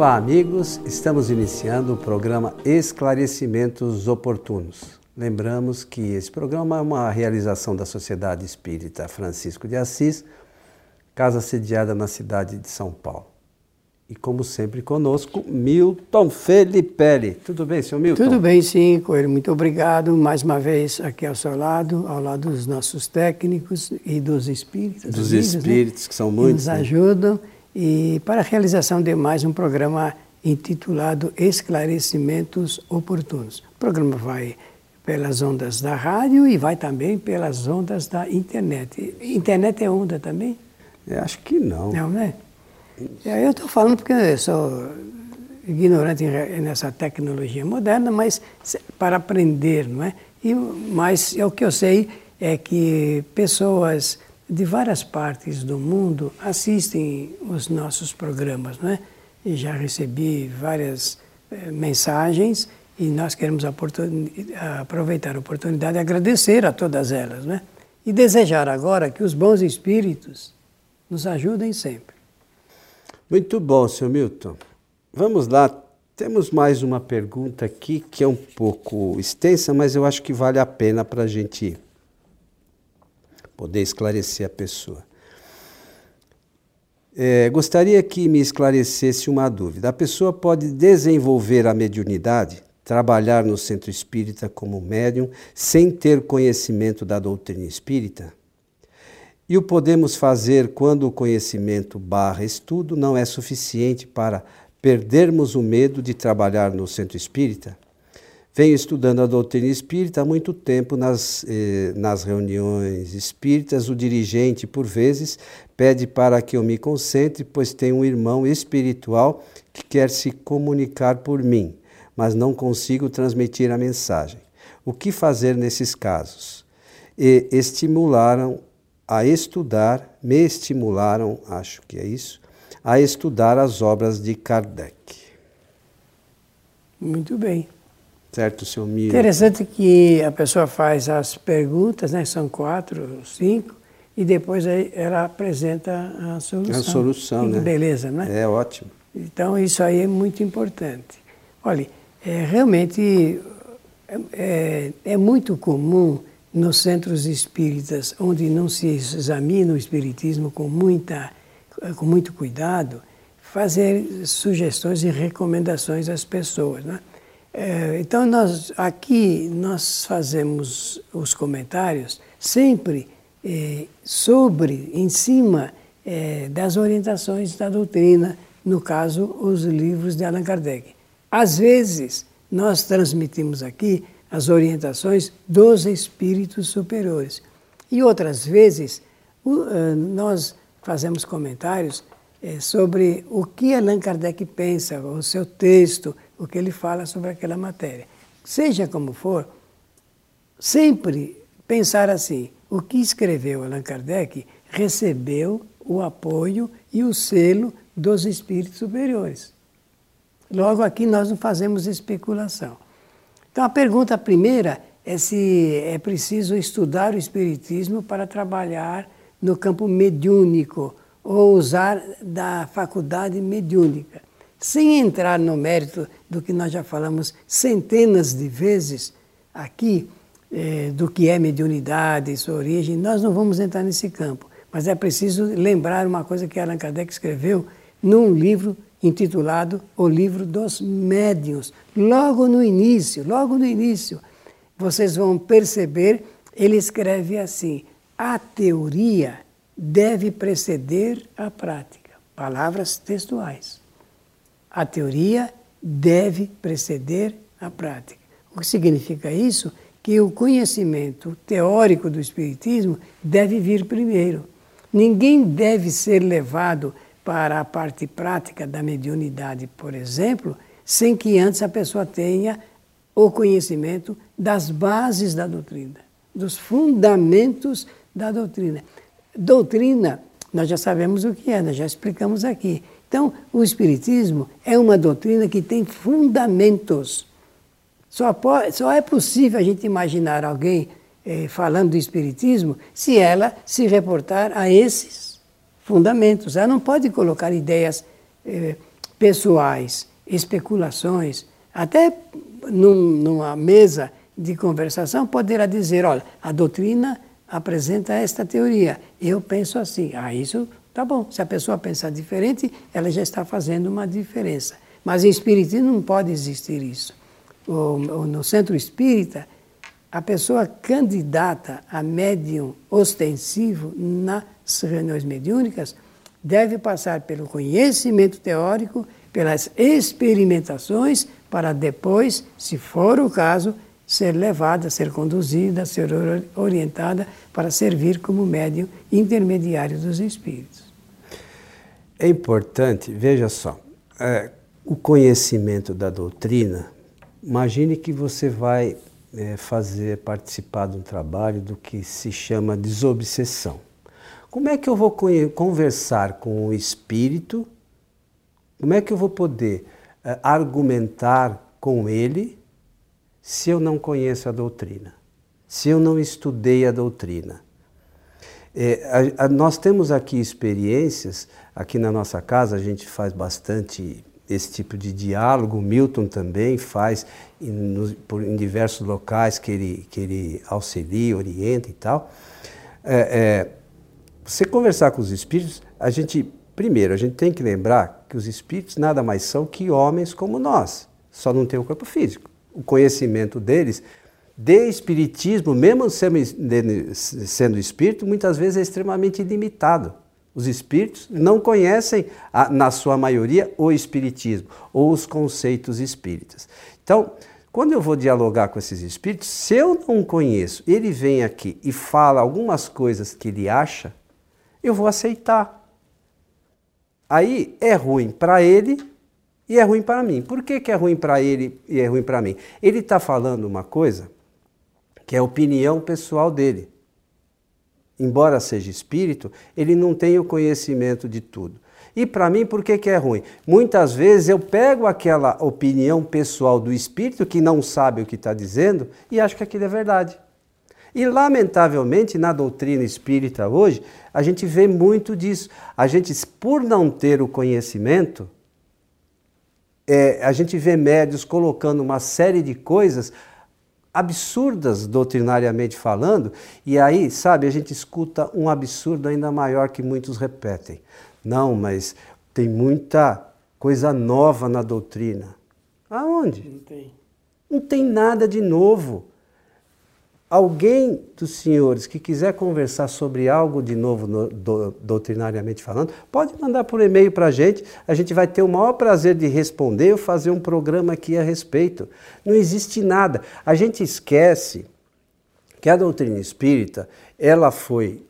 Olá, amigos. Estamos iniciando o programa Esclarecimentos Oportunos. Lembramos que esse programa é uma realização da Sociedade Espírita Francisco de Assis, casa sediada na cidade de São Paulo. E como sempre conosco, Milton Felipe. Tudo bem, senhor Milton? Tudo bem, sim, Coelho. Muito obrigado mais uma vez aqui ao seu lado, ao lado dos nossos técnicos e dos espíritos. Dos amigos, espíritos, né? que são muitos. Que nos né? ajudam. E para a realização de mais um programa intitulado Esclarecimentos Oportunos. O programa vai pelas ondas da rádio e vai também pelas ondas da internet. Internet é onda também? Eu acho que não. Não, né? Eu estou falando porque eu sou ignorante nessa tecnologia moderna, mas para aprender, não é? E, mas é o que eu sei é que pessoas de várias partes do mundo assistem os nossos programas, não é? E já recebi várias eh, mensagens e nós queremos aproveitar a oportunidade de agradecer a todas elas, né? E desejar agora que os bons espíritos nos ajudem sempre. Muito bom, senhor Milton. Vamos lá. Temos mais uma pergunta aqui que é um pouco extensa, mas eu acho que vale a pena para a gente poder esclarecer a pessoa. É, gostaria que me esclarecesse uma dúvida. A pessoa pode desenvolver a mediunidade, trabalhar no centro espírita como médium, sem ter conhecimento da doutrina espírita? E o podemos fazer quando o conhecimento barra estudo não é suficiente para perdermos o medo de trabalhar no centro espírita? Venho estudando a doutrina espírita há muito tempo nas, eh, nas reuniões espíritas. O dirigente, por vezes, pede para que eu me concentre, pois tem um irmão espiritual que quer se comunicar por mim, mas não consigo transmitir a mensagem. O que fazer nesses casos? E estimularam a estudar, me estimularam, acho que é isso, a estudar as obras de Kardec. Muito bem. Certo, senhor Miro? Interessante que a pessoa faz as perguntas, né? são quatro, cinco, e depois aí ela apresenta a solução. A solução, né? Beleza, né? É ótimo. Então isso aí é muito importante. Olha, é, realmente é, é, é muito comum nos centros espíritas, onde não se examina o espiritismo com, muita, com muito cuidado, fazer sugestões e recomendações às pessoas. Né? É, então, nós, aqui nós fazemos os comentários sempre é, sobre, em cima é, das orientações da doutrina, no caso, os livros de Allan Kardec. Às vezes, nós transmitimos aqui as orientações dos espíritos superiores. E outras vezes, eh, nós fazemos comentários eh, sobre o que Allan Kardec pensa, o seu texto, o que ele fala sobre aquela matéria. Seja como for, sempre pensar assim: o que escreveu Allan Kardec recebeu o apoio e o selo dos espíritos superiores. Logo, aqui nós não fazemos especulação. Então, a pergunta primeira é se é preciso estudar o Espiritismo para trabalhar no campo mediúnico ou usar da faculdade mediúnica. Sem entrar no mérito do que nós já falamos centenas de vezes aqui, eh, do que é mediunidade, sua origem, nós não vamos entrar nesse campo. Mas é preciso lembrar uma coisa que Allan Kardec escreveu num livro intitulado O Livro dos Médiuns. Logo no início, logo no início, vocês vão perceber, ele escreve assim: a teoria deve preceder a prática. Palavras textuais. A teoria deve preceder a prática. O que significa isso? Que o conhecimento teórico do Espiritismo deve vir primeiro. Ninguém deve ser levado para a parte prática da mediunidade, por exemplo, sem que antes a pessoa tenha o conhecimento das bases da doutrina, dos fundamentos da doutrina. Doutrina, nós já sabemos o que é, nós já explicamos aqui. Então, o Espiritismo é uma doutrina que tem fundamentos. Só, pode, só é possível a gente imaginar alguém eh, falando do Espiritismo se ela se reportar a esses fundamentos. Ela não pode colocar ideias eh, pessoais, especulações, até num, numa mesa de conversação poderá dizer, olha, a doutrina apresenta esta teoria, eu penso assim. Ah, isso tá bom. Se a pessoa pensar diferente, ela já está fazendo uma diferença. Mas em espiritismo não pode existir isso. no centro espírita, a pessoa candidata a médium ostensivo nas reuniões mediúnicas deve passar pelo conhecimento teórico, pelas experimentações, para depois, se for o caso, ser levada, ser conduzida, ser orientada para servir como médium intermediário dos espíritos. É importante, veja só, é, o conhecimento da doutrina. Imagine que você vai é, fazer participar de um trabalho do que se chama desobsessão. Como é que eu vou conversar com o espírito? Como é que eu vou poder é, argumentar com ele se eu não conheço a doutrina? Se eu não estudei a doutrina? É, a, a, nós temos aqui experiências, aqui na nossa casa a gente faz bastante esse tipo de diálogo. Milton também faz em, por, em diversos locais que ele, que ele auxilia, orienta e tal. É, é, você conversar com os espíritos, a gente, primeiro, a gente tem que lembrar que os espíritos nada mais são que homens como nós, só não tem o corpo físico. O conhecimento deles de espiritismo, mesmo sendo, espírito, muitas vezes é extremamente limitado. Os espíritos não conhecem, na sua maioria, o espiritismo ou os conceitos espíritas. Então, quando eu vou dialogar com esses espíritos, se eu não conheço, ele vem aqui e fala algumas coisas que ele acha, eu vou aceitar. Aí é ruim para ele e é ruim para mim. Por que, que é ruim para ele e é ruim para mim? Ele está falando uma coisa que é a opinião pessoal dele embora seja espírito, ele não tem o conhecimento de tudo. E para mim, por que, que é ruim? Muitas vezes eu pego aquela opinião pessoal do espírito que não sabe o que está dizendo e acho que aquilo é verdade. E, lamentavelmente, na doutrina espírita hoje, a gente vê muito disso. A gente, por não ter o conhecimento, é, a gente vê médios colocando uma série de coisas absurdas doutrinariamente falando, e aí, sabe, a gente escuta um absurdo ainda maior que muitos repetem. Não, mas tem muita coisa nova na doutrina. Aonde? Não tem. Não tem nada de novo alguém dos senhores que quiser conversar sobre algo de novo no, do, doutrinariamente falando, pode mandar por e-mail para a gente. A gente vai ter o maior prazer de responder ou fazer um programa aqui a respeito. Não existe nada. A gente esquece que a doutrina espírita ela foi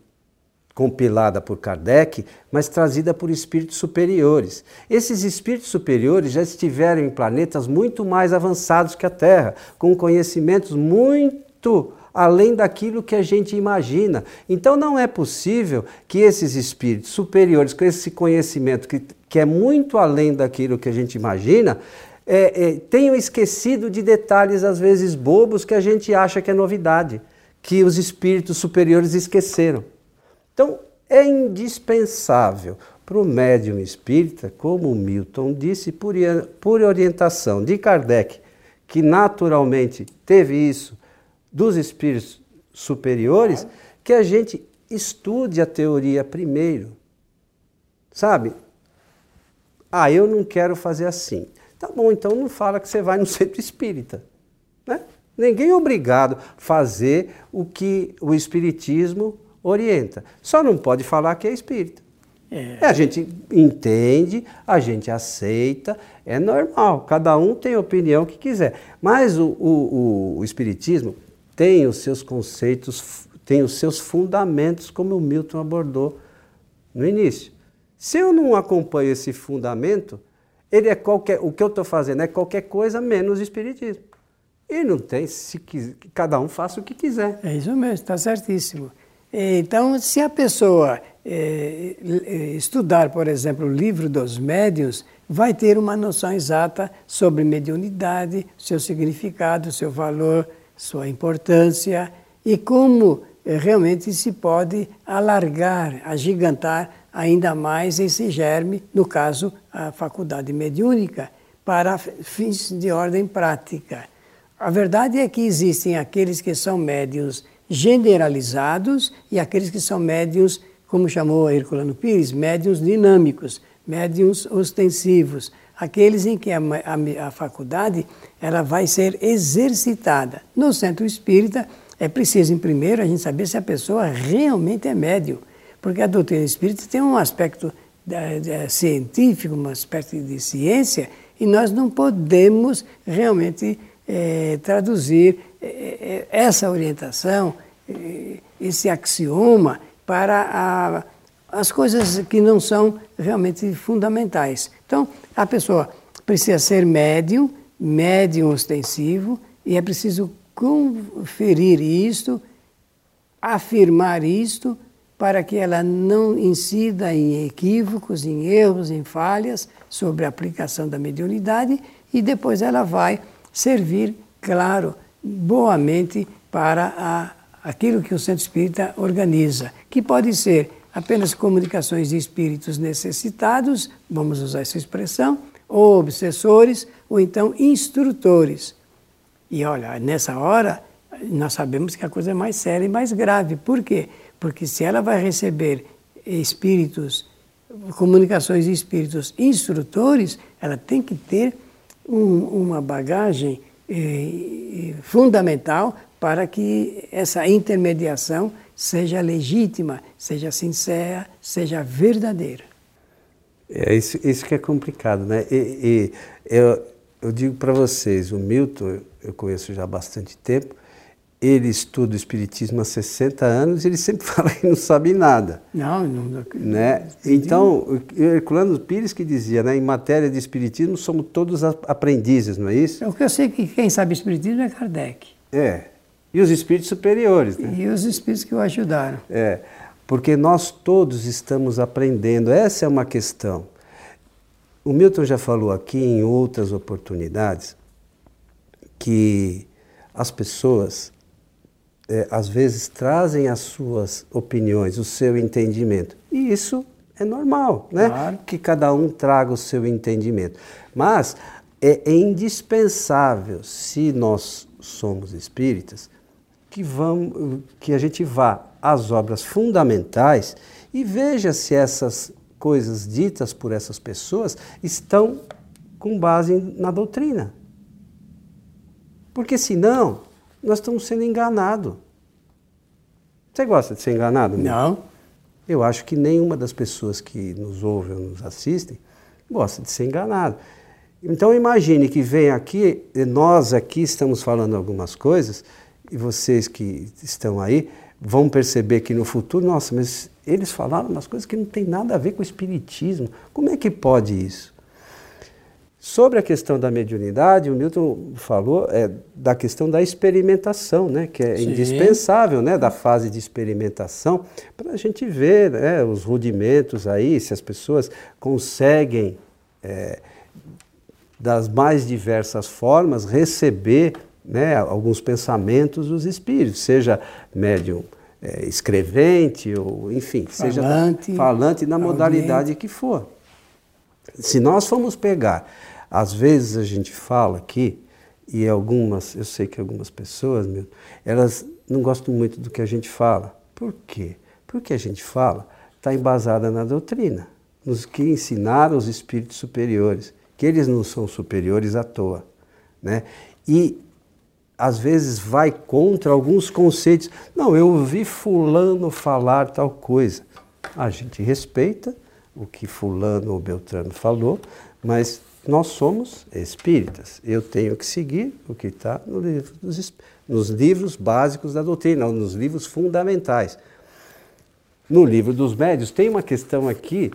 compilada por Kardec, mas trazida por espíritos superiores. Esses espíritos superiores já estiveram em planetas muito mais avançados que a Terra, com conhecimentos muito além daquilo que a gente imagina. Então não é possível que esses espíritos superiores, com esse conhecimento que, que é muito além daquilo que a gente imagina, é, é, tenham esquecido de detalhes, às vezes bobos, que a gente acha que é novidade, que os espíritos superiores esqueceram. Então é indispensável para o médium espírita, como Milton disse, por, por orientação de Kardec, que naturalmente teve isso dos espíritos superiores, que a gente estude a teoria primeiro. Sabe? Ah, eu não quero fazer assim. Tá bom, então não fala que você vai no centro espírita. Né? Ninguém é obrigado a fazer o que o espiritismo orienta. Só não pode falar que é espírita. É. A gente entende, a gente aceita, é normal, cada um tem a opinião que quiser. Mas o, o, o Espiritismo tem os seus conceitos, tem os seus fundamentos, como o Milton abordou no início. Se eu não acompanho esse fundamento, ele é qualquer, o que eu estou fazendo é qualquer coisa menos espiritismo. E não tem, se cada um faça o que quiser. É isso mesmo, está certíssimo. Então, se a pessoa é, estudar, por exemplo, o livro dos médiuns, vai ter uma noção exata sobre mediunidade, seu significado, seu valor, sua importância e como eh, realmente se pode alargar, agigantar ainda mais esse germe, no caso, a faculdade mediúnica, para fins de ordem prática. A verdade é que existem aqueles que são médios generalizados e aqueles que são médios, como chamou Herculano Pires, médios dinâmicos, médios ostensivos, aqueles em que a, a, a faculdade ela vai ser exercitada. No centro espírita, é preciso, em primeiro, a gente saber se a pessoa realmente é médium, porque a doutrina espírita tem um aspecto é, científico, um aspecto de ciência, e nós não podemos realmente é, traduzir é, essa orientação, esse axioma, para a, as coisas que não são realmente fundamentais. Então, a pessoa precisa ser médium, médium ostensivo, e é preciso conferir isto, afirmar isto, para que ela não incida em equívocos, em erros, em falhas sobre a aplicação da mediunidade e depois ela vai servir, claro, boamente para a, aquilo que o Centro Espírita organiza, que pode ser apenas comunicações de espíritos necessitados, vamos usar essa expressão, ou obsessores, ou então instrutores. E olha, nessa hora, nós sabemos que a coisa é mais séria e mais grave. Por quê? Porque se ela vai receber espíritos, comunicações de espíritos instrutores, ela tem que ter um, uma bagagem eh, fundamental para que essa intermediação seja legítima, seja sincera, seja verdadeira. É isso, isso que é complicado, né? E, e eu, eu digo para vocês, o Milton, eu conheço já há bastante tempo, ele estuda o Espiritismo há 60 anos e ele sempre fala que não sabe nada. Não, não. Né? Então, Herculano Pires que dizia, né, em matéria de Espiritismo somos todos aprendizes, não é isso? O que eu sei que quem sabe Espiritismo é Kardec. É, e os espíritos superiores. Né? E os espíritos que o ajudaram. É, porque nós todos estamos aprendendo, essa é uma questão. O Milton já falou aqui em outras oportunidades que as pessoas é, às vezes trazem as suas opiniões, o seu entendimento. E isso é normal, né? Claro. Que cada um traga o seu entendimento. Mas é, é indispensável, se nós somos espíritas, que, vamos, que a gente vá às obras fundamentais e veja se essas coisas ditas por essas pessoas estão com base na doutrina. Porque senão, nós estamos sendo enganados. Você gosta de ser enganado? Não. Eu acho que nenhuma das pessoas que nos ouvem ou nos assistem gosta de ser enganado. Então imagine que vem aqui, nós aqui estamos falando algumas coisas, e vocês que estão aí vão perceber que no futuro, nossa, mas eles falaram umas coisas que não tem nada a ver com o espiritismo. Como é que pode isso? Sobre a questão da mediunidade, o Milton falou é, da questão da experimentação, né, que é Sim. indispensável, né, da fase de experimentação, para a gente ver né, os rudimentos aí, se as pessoas conseguem, é, das mais diversas formas, receber né, alguns pensamentos dos espíritos, seja médium é, escrevente ou, enfim, falante, seja falante na modalidade que for. Se nós formos pegar, às vezes a gente fala aqui, e algumas, eu sei que algumas pessoas, meu, elas não gostam muito do que a gente fala. Por quê? Porque a gente fala está embasada na doutrina, nos que ensinaram os espíritos superiores, que eles não são superiores à toa. Né? E às vezes vai contra alguns conceitos. Não, eu ouvi fulano falar tal coisa. A gente respeita o que fulano ou Beltrano falou, mas nós somos espíritas. Eu tenho que seguir o que está no livro nos livros básicos da doutrina, nos livros fundamentais. No livro dos médios tem uma questão aqui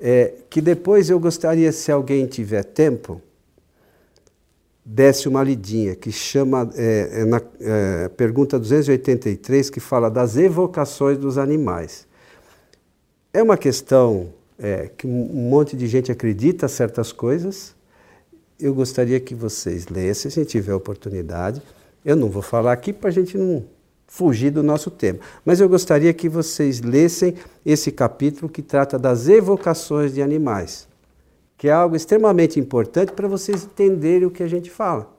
é, que depois eu gostaria, se alguém tiver tempo, desse uma lidinha, que chama, é, é na é, pergunta 283, que fala das evocações dos animais. É uma questão é, que um monte de gente acredita certas coisas. Eu gostaria que vocês lessem, se tiver oportunidade. Eu não vou falar aqui para a gente não fugir do nosso tema. Mas eu gostaria que vocês lessem esse capítulo que trata das evocações de animais, que é algo extremamente importante para vocês entenderem o que a gente fala.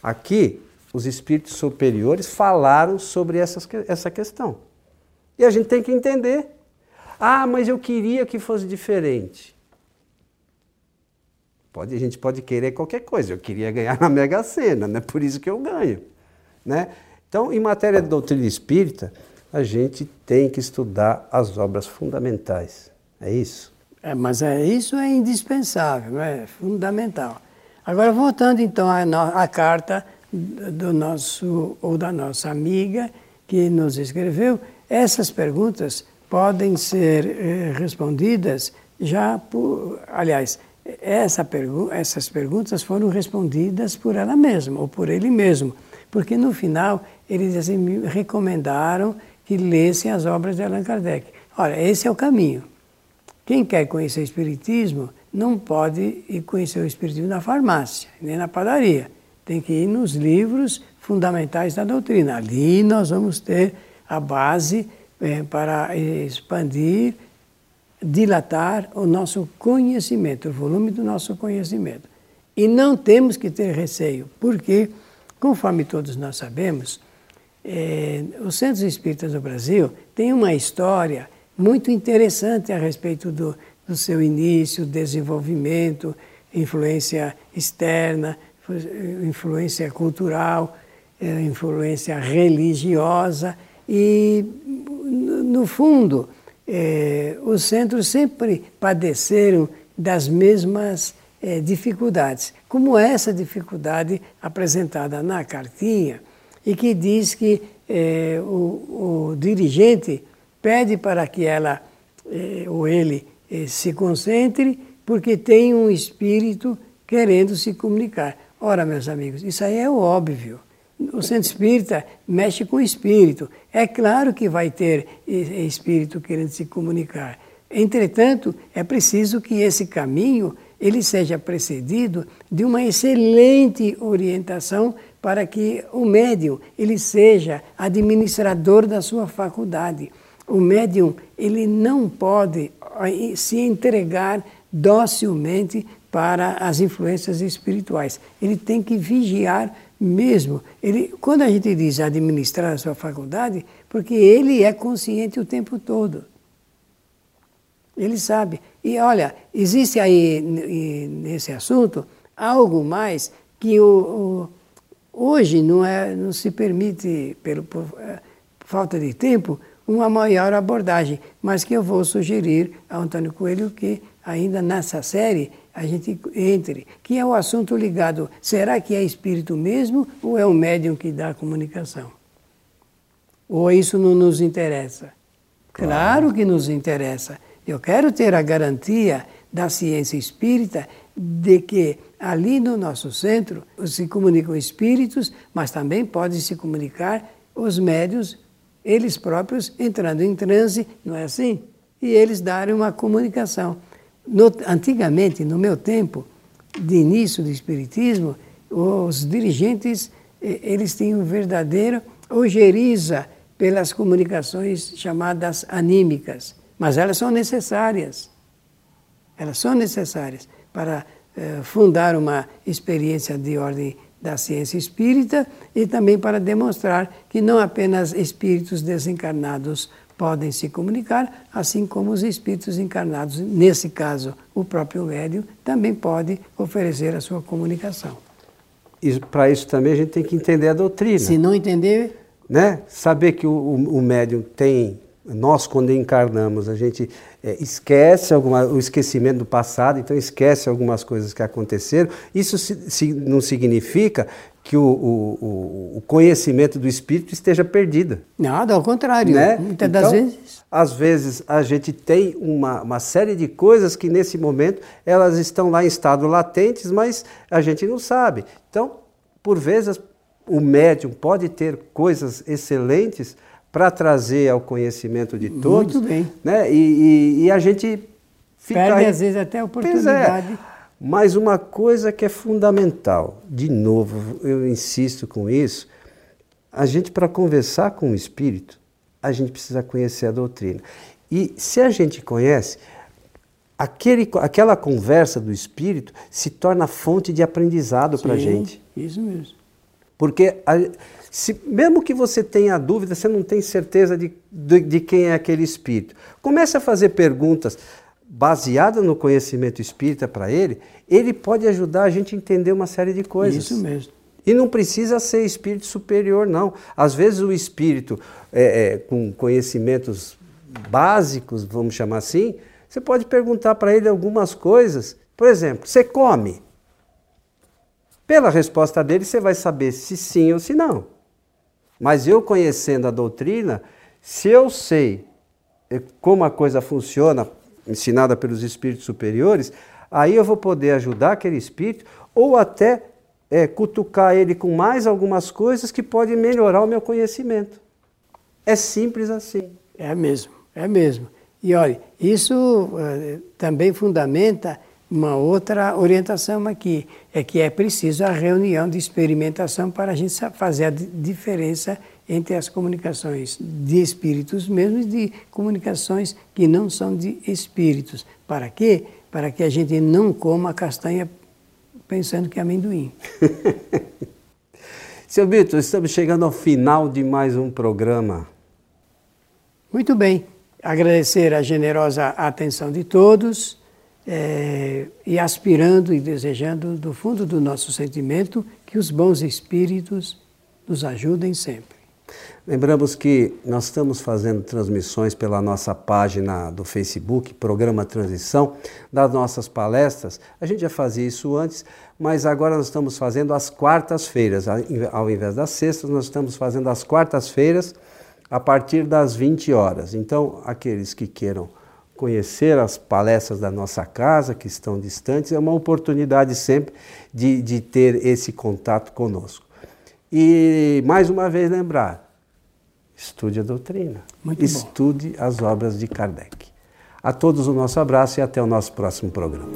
Aqui, os espíritos superiores falaram sobre essas, essa questão. E a gente tem que entender. Ah, mas eu queria que fosse diferente. Pode, a gente pode querer qualquer coisa. Eu queria ganhar na Mega Sena, não é por isso que eu ganho. Né? Então, em matéria de doutrina espírita, a gente tem que estudar as obras fundamentais. É isso? É, mas é, isso é indispensável, é fundamental. Agora, voltando então à, à carta do nosso ou da nossa amiga que nos escreveu, essas perguntas podem ser eh, respondidas já por, aliás, essa pergu essas perguntas foram respondidas por ela mesma ou por ele mesmo, porque no final eles assim, me recomendaram que lessem as obras de Allan Kardec. Olha, esse é o caminho. Quem quer conhecer o Espiritismo não pode ir conhecer o Espiritismo na farmácia, nem na padaria. Tem que ir nos livros fundamentais da doutrina. Ali nós vamos ter a base é, para expandir, dilatar o nosso conhecimento, o volume do nosso conhecimento. E não temos que ter receio, porque, conforme todos nós sabemos, é, os centros espíritas do Brasil têm uma história muito interessante a respeito do, do seu início, desenvolvimento, influência externa, influência cultural, é, influência religiosa. E, no fundo, é, os centros sempre padeceram das mesmas é, dificuldades, como essa dificuldade apresentada na cartinha e que diz que o, o, dirigente pede para que ela é, ou ele é, se concentre porque tem um espírito querendo se comunicar. Ora, meus amigos, isso aí é óbvio. O centro espírita mexe com o espírito. É claro que vai ter espírito querendo se comunicar. Entretanto, é preciso que esse caminho ele seja precedido de uma excelente orientação para que o médium ele seja administrador da sua faculdade. O médium ele não pode se entregar docilmente para as influências espirituais. Ele tem que vigiar mesmo. Ele, quando a gente diz administrar a sua faculdade, porque ele é consciente o tempo todo. Ele sabe. E olha, existe aí nesse assunto algo mais que o, o, hoje não, é, não se permite, pelo, por, por falta de tempo, uma maior abordagem, mas que eu vou sugerir ao Antônio Coelho que ainda nessa série a gente entre, que é o assunto ligado, será que é espírito mesmo ou é o médium que dá a comunicação? Ou isso não nos interessa? Claro, claro que nos interessa. Eu quero ter a garantia da ciência espírita de que ali no nosso centro se comunicam espíritos, mas também podem se comunicar os médios, eles próprios entrando em transe, não é assim? E eles darem uma comunicação. No, antigamente, no meu tempo de início do Espiritismo, os dirigentes eles tinham verdadeira ojeriza pelas comunicações chamadas anímicas, mas elas são necessárias. Elas são necessárias para eh, fundar uma experiência de ordem da ciência espírita e também para demonstrar que não apenas espíritos desencarnados podem se comunicar, assim como os espíritos encarnados, nesse caso o próprio médium, também pode oferecer a sua comunicação. E para isso também a gente tem que entender a doutrina. Se não entender. Né? Saber que o, o, o médium tem. Nós, quando encarnamos, a gente é, esquece alguma, o esquecimento do passado, então esquece algumas coisas que aconteceram. Isso se, se não significa que o, o, o, conhecimento do espírito esteja perdido. Nada, ao contrário. Né? Muitas então, das vezes. Às vezes a gente tem uma, uma série de coisas que nesse momento elas estão lá em estado latentes, mas a gente não sabe. Então, por vezes, o médium pode ter coisas excelentes para trazer ao conhecimento de todos. Muito bem. Né? E, e, e a gente fica. Perde às vezes até a oportunidade. Pois é. Mas uma coisa que é fundamental, de novo, eu insisto com isso, a gente, para conversar com o espírito, a gente precisa conhecer a doutrina. E se a gente conhece, aquele, aquela conversa do espírito se torna fonte de aprendizado para a gente. Isso mesmo. Porque a, se, mesmo que você tenha dúvida, você não tem certeza de, de, de quem é aquele espírito. Comece a fazer perguntas baseadas no conhecimento espírita para ele, ele pode ajudar a gente a entender uma série de coisas. Isso mesmo. E não precisa ser espírito superior, não. Às vezes o espírito é, é, com conhecimentos básicos, vamos chamar assim, você pode perguntar para ele algumas coisas. Por exemplo, você come? Pela resposta dele, você vai saber se sim ou se não. Mas eu conhecendo a doutrina, se eu sei eh, como a coisa funciona, ensinada pelos espíritos superiores, aí eu vou poder ajudar aquele espírito ou até é, cutucar ele com mais algumas coisas que podem melhorar o meu conhecimento. É simples assim. É mesmo, é mesmo. E olha, isso uh, também fundamenta uma outra orientação aqui, é que é preciso a reunião de experimentação para a gente fazer a diferença entre as comunicações de espíritos mesmo e de comunicações que não são de espíritos. Para quê? Para que a gente não coma a castanha pensando que é amendoim. Seu Vitor, estamos chegando ao final de mais um programa. Muito bem. Agradecer a generosa atenção de todos é, e aspirando e desejando do fundo do nosso sentimento que os bons espíritos nos ajudem sempre. Lembramos que nós estamos fazendo transmissões pela nossa página do Facebook, Programa Transição, das nossas palestras. A gente já fazia isso antes, mas agora nós estamos fazendo às quartas-feiras. Ao invés das sextas, nós estamos fazendo às quartas-feiras, a partir das 20 horas. Então, aqueles que queiram conhecer as palestras da nossa casa, que estão distantes, é uma oportunidade sempre de, de ter esse contato conosco. E mais uma vez lembrar, estude a doutrina, Muito estude bom. as obras de Kardec. A todos o nosso abraço e até o nosso próximo programa.